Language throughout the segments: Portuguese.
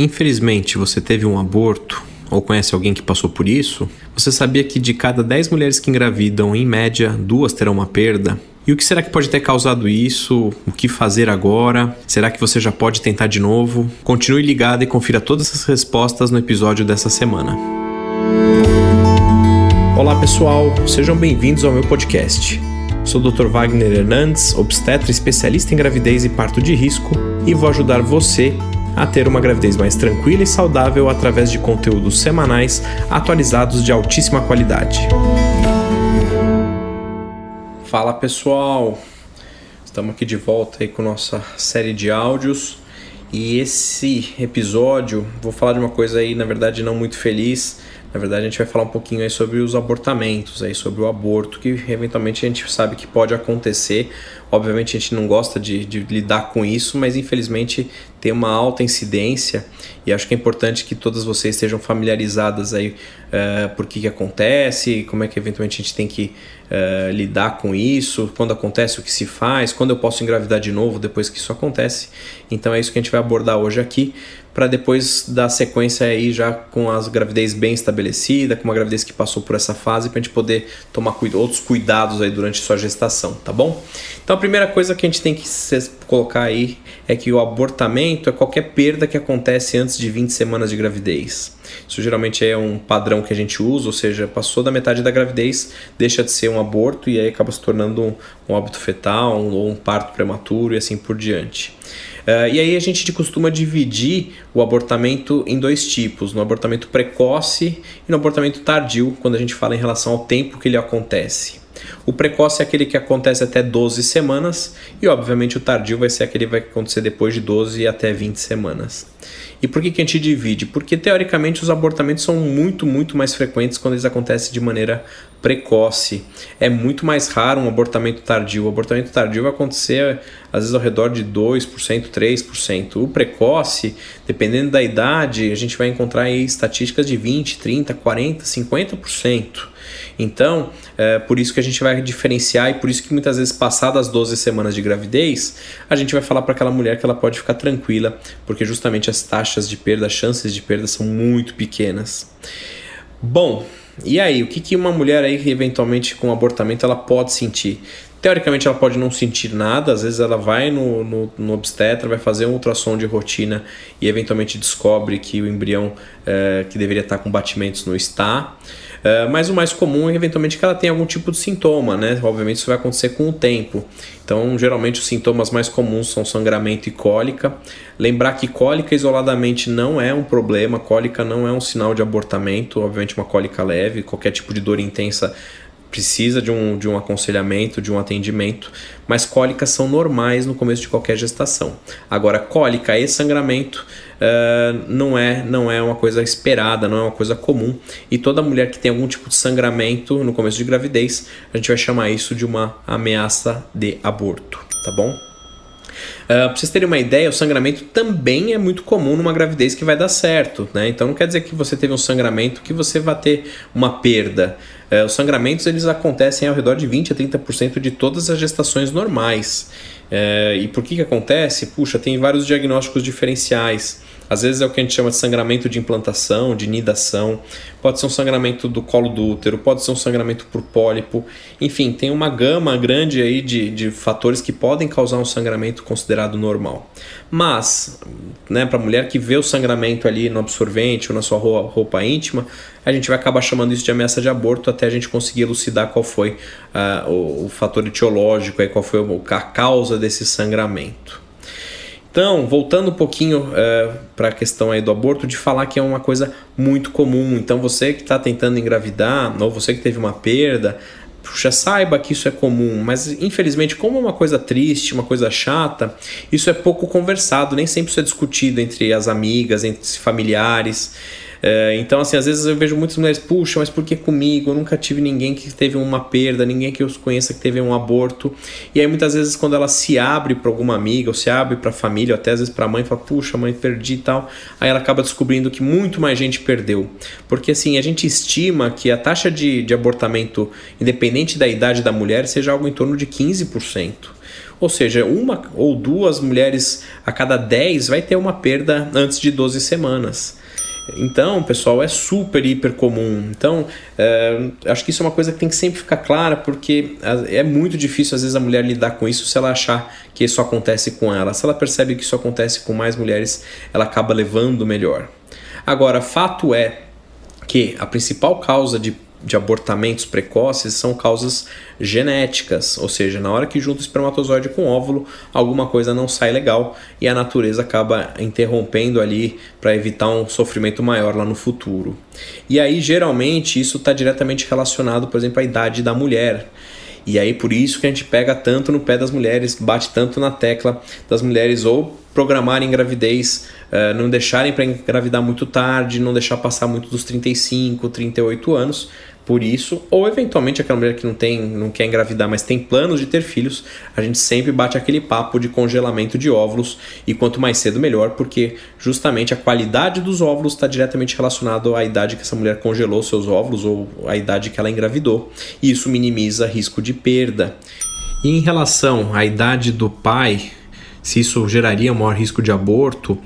Infelizmente, você teve um aborto ou conhece alguém que passou por isso? Você sabia que de cada 10 mulheres que engravidam, em média, duas terão uma perda? E o que será que pode ter causado isso? O que fazer agora? Será que você já pode tentar de novo? Continue ligado e confira todas essas respostas no episódio dessa semana. Olá pessoal, sejam bem-vindos ao meu podcast. Sou o Dr. Wagner Hernandes, obstetra especialista em gravidez e parto de risco, e vou ajudar você a ter uma gravidez mais tranquila e saudável através de conteúdos semanais atualizados de altíssima qualidade. Fala pessoal, estamos aqui de volta aí com nossa série de áudios e esse episódio vou falar de uma coisa aí na verdade não muito feliz na verdade, a gente vai falar um pouquinho aí sobre os abortamentos, aí sobre o aborto, que eventualmente a gente sabe que pode acontecer. Obviamente a gente não gosta de, de lidar com isso, mas infelizmente tem uma alta incidência e acho que é importante que todas vocês estejam familiarizadas aí uh, por que, que acontece, como é que eventualmente a gente tem que uh, lidar com isso, quando acontece o que se faz, quando eu posso engravidar de novo depois que isso acontece. Então é isso que a gente vai abordar hoje aqui para depois dar sequência aí já com as gravidez bem estabelecida, com uma gravidez que passou por essa fase, para a gente poder tomar outros cuidados aí durante sua gestação, tá bom? Então a primeira coisa que a gente tem que colocar aí é que o abortamento é qualquer perda que acontece antes de 20 semanas de gravidez. Isso geralmente é um padrão que a gente usa, ou seja, passou da metade da gravidez, deixa de ser um aborto e aí acaba se tornando um, um óbito fetal ou um, um parto prematuro e assim por diante. Uh, e aí a gente costuma dividir o abortamento em dois tipos, no abortamento precoce e no abortamento tardio, quando a gente fala em relação ao tempo que ele acontece. O precoce é aquele que acontece até 12 semanas e, obviamente, o tardio vai ser aquele que vai acontecer depois de 12 até 20 semanas. E por que, que a gente divide? Porque, teoricamente, os abortamentos são muito, muito mais frequentes quando eles acontecem de maneira precoce. É muito mais raro um abortamento tardio. O abortamento tardio vai acontecer às vezes ao redor de 2%, 3%. O precoce, dependendo da idade, a gente vai encontrar aí estatísticas de 20, 30, 40, 50%. Então, é por isso que a gente vai diferenciar e por isso que muitas vezes, passadas as 12 semanas de gravidez, a gente vai falar para aquela mulher que ela pode ficar tranquila, porque justamente as taxas de perda, as chances de perda são muito pequenas. Bom, e aí, o que, que uma mulher aí eventualmente com abortamento ela pode sentir? Teoricamente ela pode não sentir nada, às vezes ela vai no, no, no obstetra, vai fazer um ultrassom de rotina e eventualmente descobre que o embrião é, que deveria estar com batimentos não está. É, mas o mais comum é eventualmente que ela tenha algum tipo de sintoma, né? Obviamente isso vai acontecer com o tempo. Então, geralmente os sintomas mais comuns são sangramento e cólica. Lembrar que cólica isoladamente não é um problema, cólica não é um sinal de abortamento, obviamente uma cólica leve, qualquer tipo de dor intensa precisa de um, de um aconselhamento, de um atendimento, mas cólicas são normais no começo de qualquer gestação. Agora, cólica e sangramento uh, não, é, não é uma coisa esperada, não é uma coisa comum, e toda mulher que tem algum tipo de sangramento no começo de gravidez, a gente vai chamar isso de uma ameaça de aborto, tá bom? Uh, pra vocês terem uma ideia, o sangramento também é muito comum numa gravidez que vai dar certo, né? Então não quer dizer que você teve um sangramento que você vai ter uma perda. Uh, os sangramentos eles acontecem ao redor de 20 a 30% de todas as gestações normais. Uh, e por que que acontece? Puxa, tem vários diagnósticos diferenciais. Às vezes é o que a gente chama de sangramento de implantação, de nidação, pode ser um sangramento do colo do útero, pode ser um sangramento por pólipo, enfim, tem uma gama grande aí de, de fatores que podem causar um sangramento considerado normal. Mas, né, para a mulher que vê o sangramento ali no absorvente ou na sua roupa íntima, a gente vai acabar chamando isso de ameaça de aborto até a gente conseguir elucidar qual foi uh, o, o, fator etiológico, aí, qual foi a causa desse sangramento. Então, voltando um pouquinho é, para a questão aí do aborto, de falar que é uma coisa muito comum. Então, você que está tentando engravidar, ou você que teve uma perda, puxa, saiba que isso é comum, mas infelizmente, como é uma coisa triste, uma coisa chata, isso é pouco conversado, nem sempre isso é discutido entre as amigas, entre familiares. É, então, assim, às vezes eu vejo muitas mulheres, puxa, mas por que comigo? Eu nunca tive ninguém que teve uma perda, ninguém que eu conheça que teve um aborto. E aí muitas vezes quando ela se abre para alguma amiga, ou se abre para a família, ou até às vezes para a mãe, fala, puxa, mãe, perdi e tal. Aí ela acaba descobrindo que muito mais gente perdeu. Porque assim, a gente estima que a taxa de, de abortamento, independente da idade da mulher, seja algo em torno de 15%. Ou seja, uma ou duas mulheres a cada 10 vai ter uma perda antes de 12 semanas. Então, pessoal, é super, hiper comum. Então, é, acho que isso é uma coisa que tem que sempre ficar clara, porque é muito difícil, às vezes, a mulher lidar com isso se ela achar que isso acontece com ela. Se ela percebe que isso acontece com mais mulheres, ela acaba levando melhor. Agora, fato é que a principal causa de de abortamentos precoces são causas genéticas, ou seja, na hora que junta o espermatozoide com o óvulo, alguma coisa não sai legal e a natureza acaba interrompendo ali para evitar um sofrimento maior lá no futuro. E aí, geralmente, isso está diretamente relacionado, por exemplo, à idade da mulher. E aí por isso que a gente pega tanto no pé das mulheres, bate tanto na tecla das mulheres ou programarem gravidez, uh, não deixarem para engravidar muito tarde, não deixar passar muito dos 35, 38 anos, por isso, ou eventualmente aquela mulher que não tem, não quer engravidar, mas tem planos de ter filhos, a gente sempre bate aquele papo de congelamento de óvulos e quanto mais cedo melhor, porque justamente a qualidade dos óvulos está diretamente relacionado à idade que essa mulher congelou seus óvulos ou à idade que ela engravidou, e isso minimiza risco de perda. E em relação à idade do pai, se isso geraria um maior risco de aborto,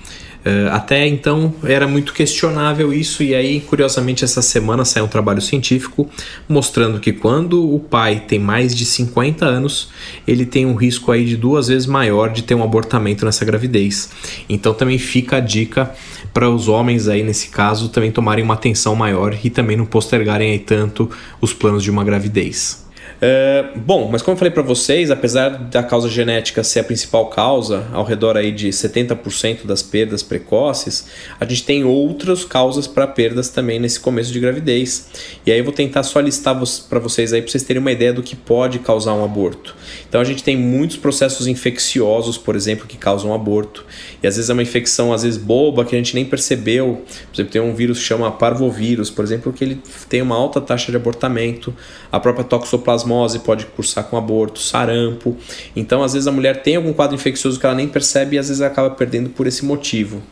Uh, até então era muito questionável isso, e aí, curiosamente, essa semana saiu um trabalho científico mostrando que quando o pai tem mais de 50 anos, ele tem um risco aí de duas vezes maior de ter um abortamento nessa gravidez. Então também fica a dica para os homens aí nesse caso também tomarem uma atenção maior e também não postergarem aí tanto os planos de uma gravidez. É, bom, mas como eu falei para vocês, apesar da causa genética ser a principal causa, ao redor aí de 70% das perdas precoces, a gente tem outras causas para perdas também nesse começo de gravidez. E aí eu vou tentar só listar para vocês aí para vocês terem uma ideia do que pode causar um aborto. Então a gente tem muitos processos infecciosos, por exemplo, que causam aborto. E às vezes é uma infecção às vezes boba que a gente nem percebeu. Por exemplo, tem um vírus que chama parvovírus, por exemplo, que ele tem uma alta taxa de abortamento. A própria toxoplasmose pode cursar com aborto, sarampo. Então, às vezes, a mulher tem algum quadro infeccioso que ela nem percebe e às vezes acaba perdendo por esse motivo.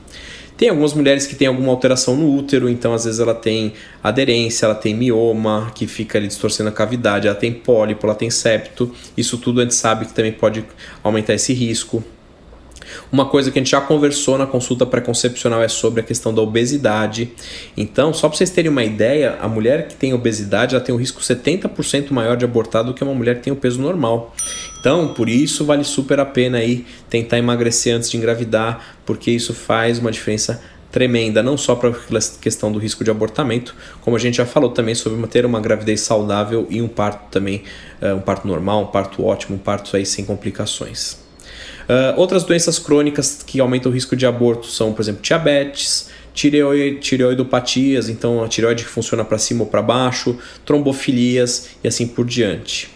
Tem algumas mulheres que têm alguma alteração no útero, então às vezes ela tem aderência, ela tem mioma, que fica ali distorcendo a cavidade, ela tem pólipo, ela tem septo. Isso tudo a gente sabe que também pode aumentar esse risco. Uma coisa que a gente já conversou na consulta pré-concepcional é sobre a questão da obesidade. Então, só para vocês terem uma ideia, a mulher que tem obesidade ela tem um risco 70% maior de abortar do que uma mulher que tem o peso normal. Então, por isso vale super a pena aí tentar emagrecer antes de engravidar, porque isso faz uma diferença tremenda, não só para a questão do risco de abortamento, como a gente já falou também sobre manter uma gravidez saudável e um parto também, eh, um parto normal, um parto ótimo, um parto aí sem complicações. Uh, outras doenças crônicas que aumentam o risco de aborto são, por exemplo, diabetes, tireoide, tireoidopatias, então a tireoide que funciona para cima ou para baixo, trombofilias e assim por diante.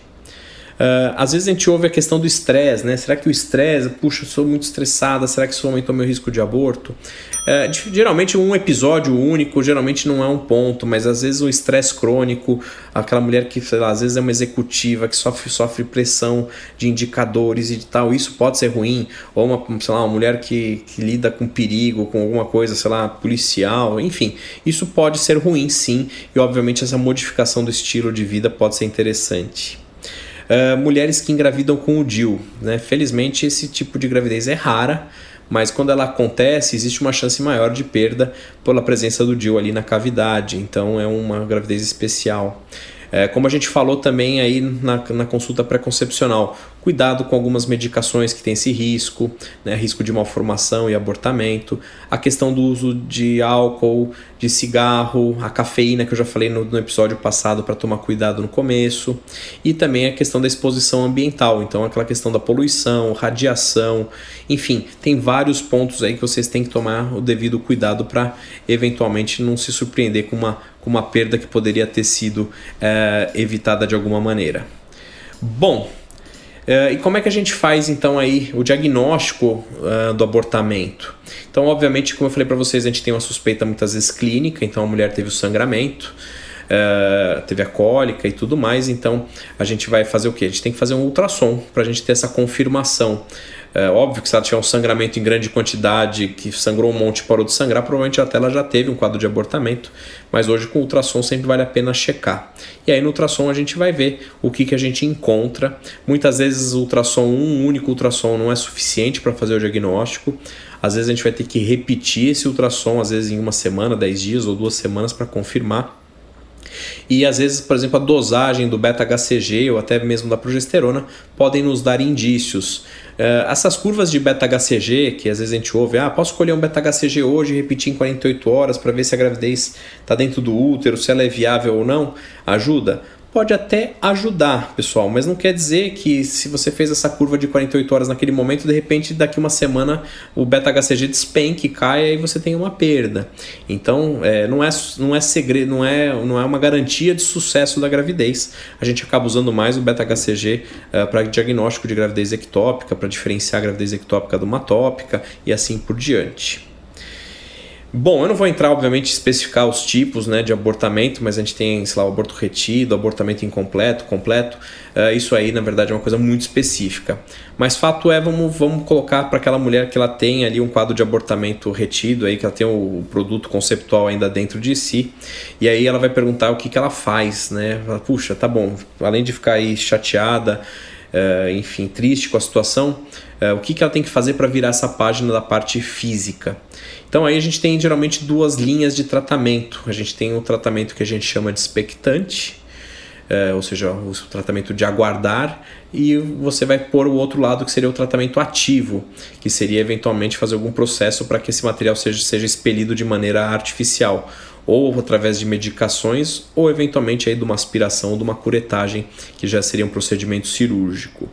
Uh, às vezes a gente ouve a questão do estresse, né? Será que o estresse, puxa, sou muito estressada, será que isso aumentou meu risco de aborto? Uh, geralmente um episódio único, geralmente não é um ponto, mas às vezes o estresse crônico, aquela mulher que, sei lá, às vezes é uma executiva que sofre, sofre pressão de indicadores e tal, isso pode ser ruim, ou uma, sei lá, uma mulher que, que lida com perigo, com alguma coisa, sei lá, policial, enfim, isso pode ser ruim sim, e obviamente essa modificação do estilo de vida pode ser interessante. Uh, mulheres que engravidam com o DIL. Né? Felizmente, esse tipo de gravidez é rara, mas quando ela acontece, existe uma chance maior de perda pela presença do DIL ali na cavidade, então é uma gravidez especial. É, como a gente falou também aí na, na consulta pré-concepcional, cuidado com algumas medicações que têm esse risco, né, risco de malformação e abortamento, a questão do uso de álcool, de cigarro, a cafeína que eu já falei no, no episódio passado para tomar cuidado no começo, e também a questão da exposição ambiental, então aquela questão da poluição, radiação, enfim, tem vários pontos aí que vocês têm que tomar o devido cuidado para eventualmente não se surpreender com uma, com uma perda que poderia ter sido é, evitada de alguma maneira. Bom, Uh, e como é que a gente faz então aí o diagnóstico uh, do abortamento? Então, obviamente, como eu falei para vocês, a gente tem uma suspeita muitas vezes clínica, então a mulher teve o sangramento, uh, teve a cólica e tudo mais, então a gente vai fazer o que? A gente tem que fazer um ultrassom para a gente ter essa confirmação É, óbvio que se ela tiver um sangramento em grande quantidade, que sangrou um monte e parou de sangrar, provavelmente até ela já teve um quadro de abortamento, mas hoje com ultrassom sempre vale a pena checar. E aí no ultrassom a gente vai ver o que, que a gente encontra. Muitas vezes o ultrassom, um único ultrassom não é suficiente para fazer o diagnóstico. Às vezes a gente vai ter que repetir esse ultrassom, às vezes em uma semana, dez dias ou duas semanas para confirmar. E às vezes, por exemplo, a dosagem do beta-HCG ou até mesmo da progesterona podem nos dar indícios. Uh, essas curvas de beta-HCG, que às vezes a gente ouve, ah, posso escolher um beta-HCG hoje e repetir em 48 horas para ver se a gravidez está dentro do útero, se ela é viável ou não, ajuda? Pode até ajudar, pessoal, mas não quer dizer que se você fez essa curva de 48 horas naquele momento, de repente daqui uma semana o beta-HCG despenque, caia e você tem uma perda. Então, é, não, é, não é segredo, não é, não é uma garantia de sucesso da gravidez. A gente acaba usando mais o beta-HCG é, para diagnóstico de gravidez ectópica, para diferenciar a gravidez ectópica de uma tópica e assim por diante. Bom, eu não vou entrar, obviamente, especificar os tipos né, de abortamento, mas a gente tem, sei lá, o aborto retido, abortamento incompleto, completo. Uh, isso aí, na verdade, é uma coisa muito específica. Mas fato é, vamos, vamos colocar para aquela mulher que ela tem ali um quadro de abortamento retido, aí, que ela tem o produto conceptual ainda dentro de si. E aí ela vai perguntar o que, que ela faz, né? Puxa, tá bom, além de ficar aí chateada, uh, enfim, triste com a situação, uh, o que, que ela tem que fazer para virar essa página da parte física? Então aí a gente tem geralmente duas linhas de tratamento. A gente tem o tratamento que a gente chama de expectante, é, ou seja, o tratamento de aguardar, e você vai pôr o outro lado que seria o tratamento ativo, que seria eventualmente fazer algum processo para que esse material seja, seja expelido de maneira artificial, ou através de medicações, ou eventualmente aí de uma aspiração de uma curetagem, que já seria um procedimento cirúrgico.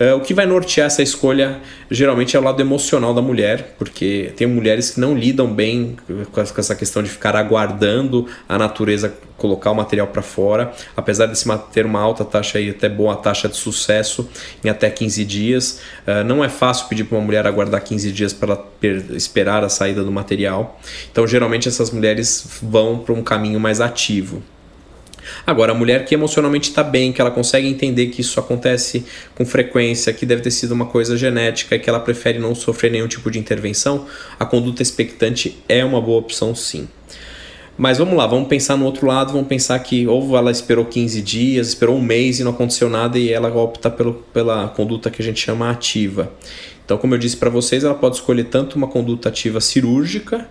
Uh, o que vai nortear essa escolha geralmente é o lado emocional da mulher, porque tem mulheres que não lidam bem com essa questão de ficar aguardando a natureza colocar o material para fora, apesar de ter uma alta taxa e até boa taxa de sucesso em até 15 dias. Uh, não é fácil pedir para uma mulher aguardar 15 dias para esperar a saída do material. Então, geralmente essas mulheres vão para um caminho mais ativo. Agora, a mulher que emocionalmente está bem, que ela consegue entender que isso acontece com frequência, que deve ter sido uma coisa genética e que ela prefere não sofrer nenhum tipo de intervenção, a conduta expectante é uma boa opção sim. Mas vamos lá, vamos pensar no outro lado, vamos pensar que ou ela esperou 15 dias, esperou um mês e não aconteceu nada e ela opta pelo, pela conduta que a gente chama ativa. Então, como eu disse para vocês, ela pode escolher tanto uma conduta ativa cirúrgica,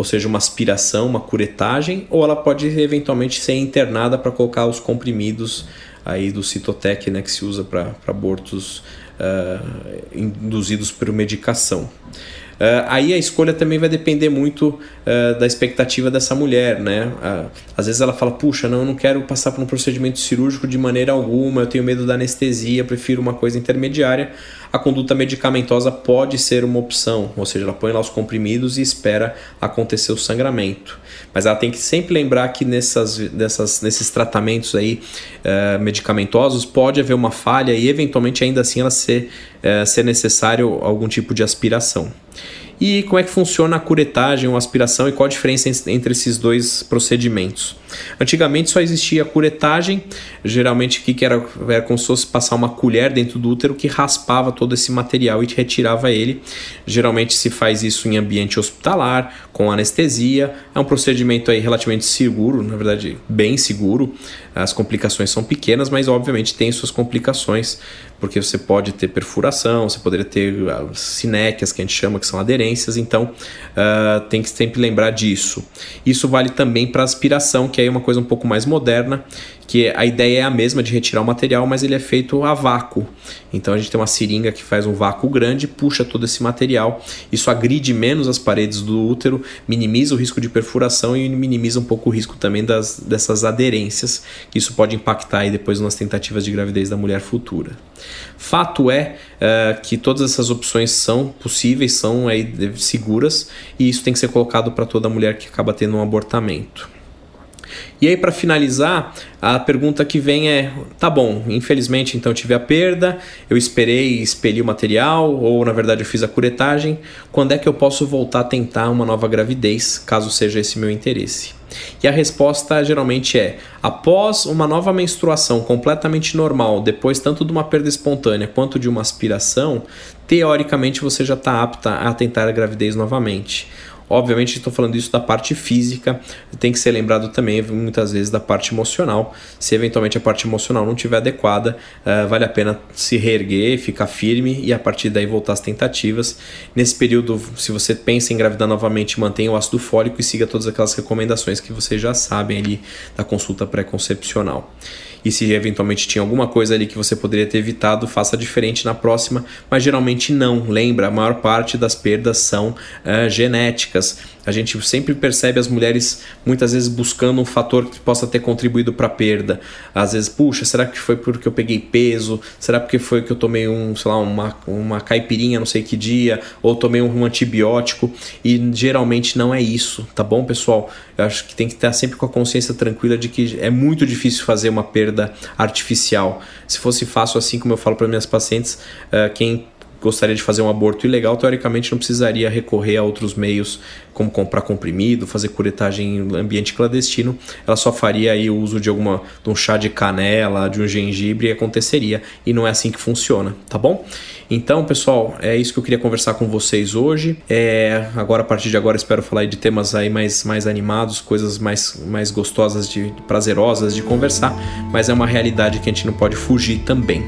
ou seja, uma aspiração, uma curetagem, ou ela pode eventualmente ser internada para colocar os comprimidos aí do Citotec, né, que se usa para abortos uh, induzidos por medicação. Uh, aí a escolha também vai depender muito uh, da expectativa dessa mulher, né? Uh, às vezes ela fala, puxa, não, eu não quero passar por um procedimento cirúrgico de maneira alguma, eu tenho medo da anestesia, prefiro uma coisa intermediária. A conduta medicamentosa pode ser uma opção, ou seja, ela põe lá os comprimidos e espera acontecer o sangramento. Mas ela tem que sempre lembrar que nessas, nessas, nesses tratamentos aí medicamentosos pode haver uma falha e eventualmente ainda assim ela ser, ser necessário algum tipo de aspiração. E como é que funciona a curetagem ou aspiração e qual a diferença entre esses dois procedimentos? Antigamente só existia a curetagem, geralmente que era, era como se fosse passar uma colher dentro do útero que raspava todo esse material e retirava ele. Geralmente se faz isso em ambiente hospitalar, com anestesia. É um procedimento aí relativamente seguro, na verdade bem seguro. As complicações são pequenas, mas obviamente tem suas complicações, porque você pode ter perfuração, você poderia ter ah, sinéquias, que a gente chama, que são aderências, então uh, tem que sempre lembrar disso. Isso vale também para aspiração, que é uma coisa um pouco mais moderna, que a ideia é a mesma de retirar o material, mas ele é feito a vácuo. Então a gente tem uma seringa que faz um vácuo grande, puxa todo esse material. Isso agride menos as paredes do útero, minimiza o risco de perfuração e minimiza um pouco o risco também das, dessas aderências, que isso pode impactar aí depois nas tentativas de gravidez da mulher futura. Fato é uh, que todas essas opções são possíveis, são aí seguras, e isso tem que ser colocado para toda mulher que acaba tendo um abortamento. E aí, para finalizar, a pergunta que vem é: tá bom, infelizmente então tive a perda, eu esperei expeli o material, ou na verdade eu fiz a curetagem, quando é que eu posso voltar a tentar uma nova gravidez, caso seja esse meu interesse? E a resposta geralmente é: após uma nova menstruação completamente normal, depois tanto de uma perda espontânea quanto de uma aspiração, teoricamente você já está apta a tentar a gravidez novamente. Obviamente, estou falando isso da parte física, tem que ser lembrado também muitas vezes da parte emocional. Se eventualmente a parte emocional não estiver adequada, uh, vale a pena se reerguer, ficar firme e a partir daí voltar às tentativas. Nesse período, se você pensa em engravidar novamente, mantenha o ácido fólico e siga todas aquelas recomendações que vocês já sabem ali da consulta pré-concepcional e se eventualmente tinha alguma coisa ali que você poderia ter evitado, faça diferente na próxima, mas geralmente não. Lembra, a maior parte das perdas são uh, genéticas. A gente sempre percebe as mulheres muitas vezes buscando um fator que possa ter contribuído para a perda. Às vezes, puxa, será que foi porque eu peguei peso? Será porque foi que eu tomei um, sei lá, uma, uma caipirinha não sei que dia? Ou tomei um antibiótico? E geralmente não é isso, tá bom, pessoal? Eu acho que tem que estar sempre com a consciência tranquila de que é muito difícil fazer uma perda artificial. Se fosse fácil assim, como eu falo para minhas pacientes, uh, quem gostaria de fazer um aborto ilegal, teoricamente não precisaria recorrer a outros meios, como comprar comprimido, fazer curetagem em ambiente clandestino. Ela só faria aí o uso de alguma de um chá de canela, de um gengibre e aconteceria. E não é assim que funciona, tá bom? Então, pessoal, é isso que eu queria conversar com vocês hoje. É, agora, a partir de agora, espero falar de temas aí mais, mais animados, coisas mais, mais gostosas, de, prazerosas de conversar, mas é uma realidade que a gente não pode fugir também.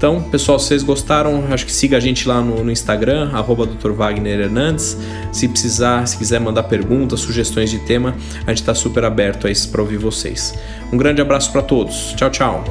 Então, pessoal, se vocês gostaram, acho que siga a gente lá no, no Instagram, arroba Dr. Wagner Hernandes. Se precisar, se quiser mandar perguntas, sugestões de tema, a gente está super aberto a isso para ouvir vocês. Um grande abraço para todos. Tchau, tchau.